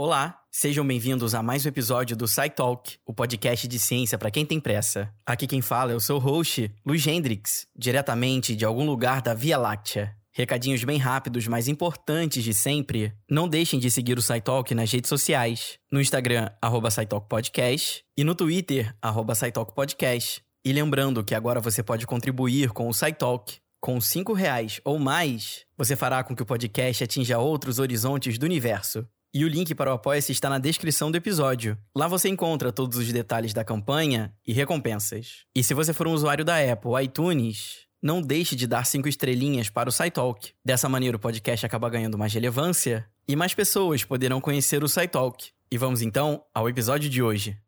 Olá, sejam bem-vindos a mais um episódio do SciTalk, o podcast de ciência para quem tem pressa. Aqui quem fala é o seu host, Luiz Hendrix, diretamente de algum lugar da Via Láctea. Recadinhos bem rápidos, mas importantes de sempre. Não deixem de seguir o SciTalk nas redes sociais. No Instagram, arroba Podcast e no Twitter, arroba Podcast. E lembrando que agora você pode contribuir com o SciTalk. Com cinco reais ou mais, você fará com que o podcast atinja outros horizontes do universo. E o link para o Apoia-se está na descrição do episódio. Lá você encontra todos os detalhes da campanha e recompensas. E se você for um usuário da Apple iTunes, não deixe de dar cinco estrelinhas para o SciTalk. Dessa maneira o podcast acaba ganhando mais relevância e mais pessoas poderão conhecer o SciTalk. E vamos então ao episódio de hoje.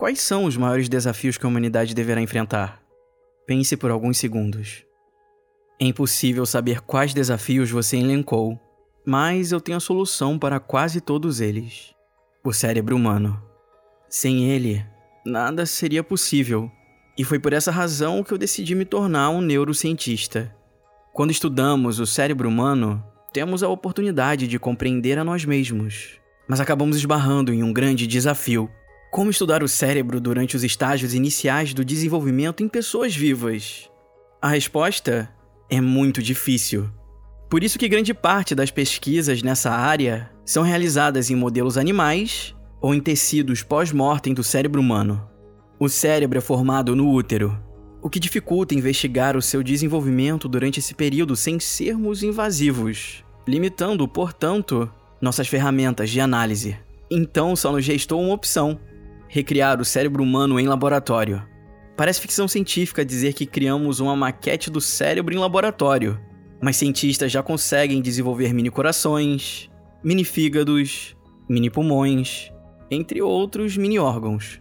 Quais são os maiores desafios que a humanidade deverá enfrentar? Pense por alguns segundos. É impossível saber quais desafios você elencou, mas eu tenho a solução para quase todos eles: o cérebro humano. Sem ele, nada seria possível, e foi por essa razão que eu decidi me tornar um neurocientista. Quando estudamos o cérebro humano, temos a oportunidade de compreender a nós mesmos, mas acabamos esbarrando em um grande desafio como estudar o cérebro durante os estágios iniciais do desenvolvimento em pessoas vivas? A resposta é muito difícil. Por isso que grande parte das pesquisas nessa área são realizadas em modelos animais ou em tecidos pós-mortem do cérebro humano. O cérebro é formado no útero, o que dificulta investigar o seu desenvolvimento durante esse período sem sermos invasivos, limitando, portanto, nossas ferramentas de análise. Então só nos restou uma opção: recriar o cérebro humano em laboratório. Parece ficção científica dizer que criamos uma maquete do cérebro em laboratório, mas cientistas já conseguem desenvolver mini corações, mini fígados, mini pulmões, entre outros mini órgãos.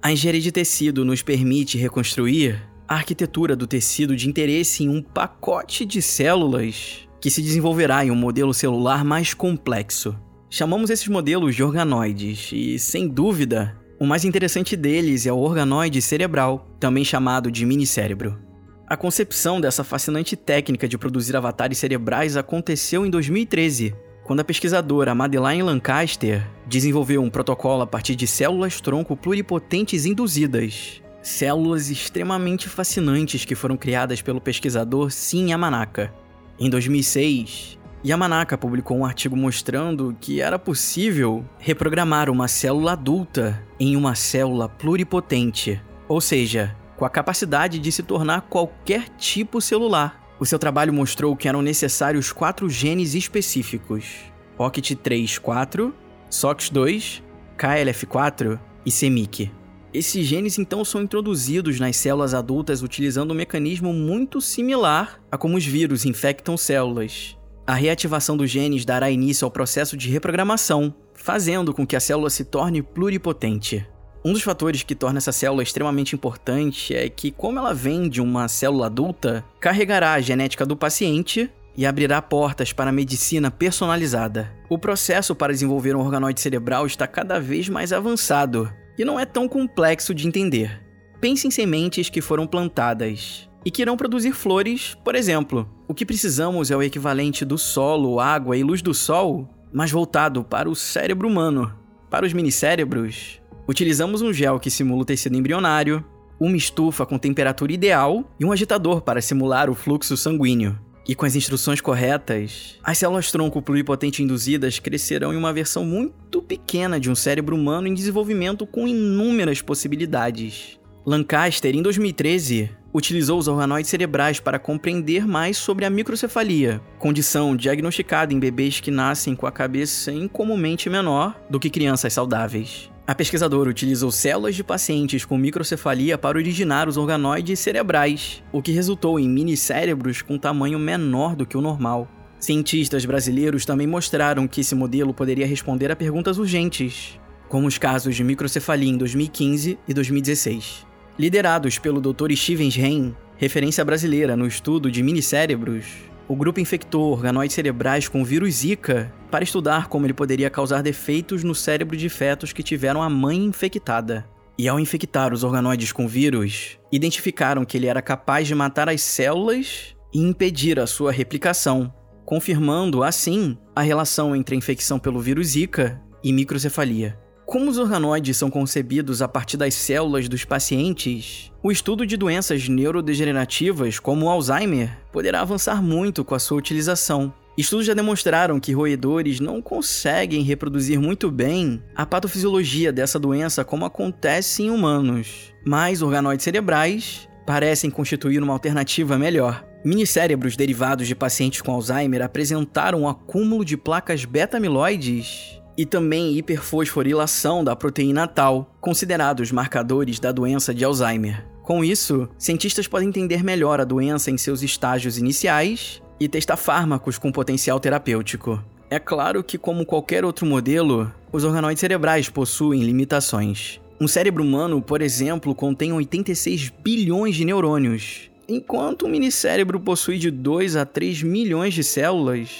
A engenharia de tecido nos permite reconstruir a arquitetura do tecido de interesse em um pacote de células que se desenvolverá em um modelo celular mais complexo. Chamamos esses modelos de organoides e, sem dúvida, o mais interessante deles é o organoide cerebral, também chamado de minicérebro. A concepção dessa fascinante técnica de produzir avatares cerebrais aconteceu em 2013, quando a pesquisadora Madeleine Lancaster desenvolveu um protocolo a partir de células-tronco pluripotentes induzidas, células extremamente fascinantes que foram criadas pelo pesquisador Sim Yamanaka. Em 2006, Yamanaka publicou um artigo mostrando que era possível reprogramar uma célula adulta em uma célula pluripotente, ou seja, com a capacidade de se tornar qualquer tipo celular. O seu trabalho mostrou que eram necessários quatro genes específicos: OCT3-4, SOX2, KLF4 e CEMIC. Esses genes então são introduzidos nas células adultas utilizando um mecanismo muito similar a como os vírus infectam células. A reativação dos genes dará início ao processo de reprogramação, fazendo com que a célula se torne pluripotente. Um dos fatores que torna essa célula extremamente importante é que, como ela vem de uma célula adulta, carregará a genética do paciente e abrirá portas para a medicina personalizada. O processo para desenvolver um organoide cerebral está cada vez mais avançado e não é tão complexo de entender. Pense em sementes que foram plantadas e que irão produzir flores, por exemplo. O que precisamos é o equivalente do solo, água e luz do sol, mas voltado para o cérebro humano. Para os minicérebros, utilizamos um gel que simula o tecido embrionário, uma estufa com temperatura ideal e um agitador para simular o fluxo sanguíneo. E com as instruções corretas, as células-tronco pluripotente induzidas crescerão em uma versão muito pequena de um cérebro humano em desenvolvimento com inúmeras possibilidades. Lancaster, em 2013, utilizou os organoides cerebrais para compreender mais sobre a microcefalia, condição diagnosticada em bebês que nascem com a cabeça incomumente menor do que crianças saudáveis. A pesquisadora utilizou células de pacientes com microcefalia para originar os organoides cerebrais, o que resultou em minicérebros com tamanho menor do que o normal. Cientistas brasileiros também mostraram que esse modelo poderia responder a perguntas urgentes, como os casos de microcefalia em 2015 e 2016. Liderados pelo Dr. Stevens Rein, referência brasileira no estudo de minicérebros, o grupo infectou organoides cerebrais com vírus Zika para estudar como ele poderia causar defeitos no cérebro de fetos que tiveram a mãe infectada. E ao infectar os organoides com vírus, identificaram que ele era capaz de matar as células e impedir a sua replicação, confirmando assim a relação entre a infecção pelo vírus Zika e microcefalia. Como os organoides são concebidos a partir das células dos pacientes, o estudo de doenças neurodegenerativas como o Alzheimer poderá avançar muito com a sua utilização. Estudos já demonstraram que roedores não conseguem reproduzir muito bem a patofisiologia dessa doença como acontece em humanos, mas organoides cerebrais parecem constituir uma alternativa melhor. Minicérebros derivados de pacientes com Alzheimer apresentaram um acúmulo de placas beta-amiloides e também hiperfosforilação da proteína tal, considerados marcadores da doença de Alzheimer. Com isso, cientistas podem entender melhor a doença em seus estágios iniciais e testar fármacos com potencial terapêutico. É claro que, como qualquer outro modelo, os organoides cerebrais possuem limitações. Um cérebro humano, por exemplo, contém 86 bilhões de neurônios, enquanto um minicérebro possui de 2 a 3 milhões de células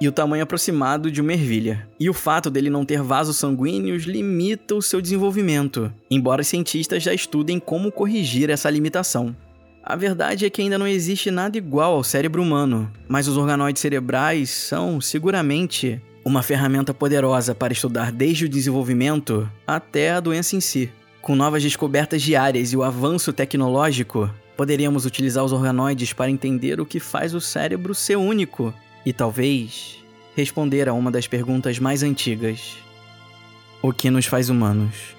e o tamanho aproximado de uma ervilha. E o fato dele não ter vasos sanguíneos limita o seu desenvolvimento, embora cientistas já estudem como corrigir essa limitação. A verdade é que ainda não existe nada igual ao cérebro humano, mas os organoides cerebrais são, seguramente, uma ferramenta poderosa para estudar desde o desenvolvimento até a doença em si. Com novas descobertas diárias e o avanço tecnológico, poderíamos utilizar os organoides para entender o que faz o cérebro ser único e talvez responder a uma das perguntas mais antigas: O que nos faz humanos?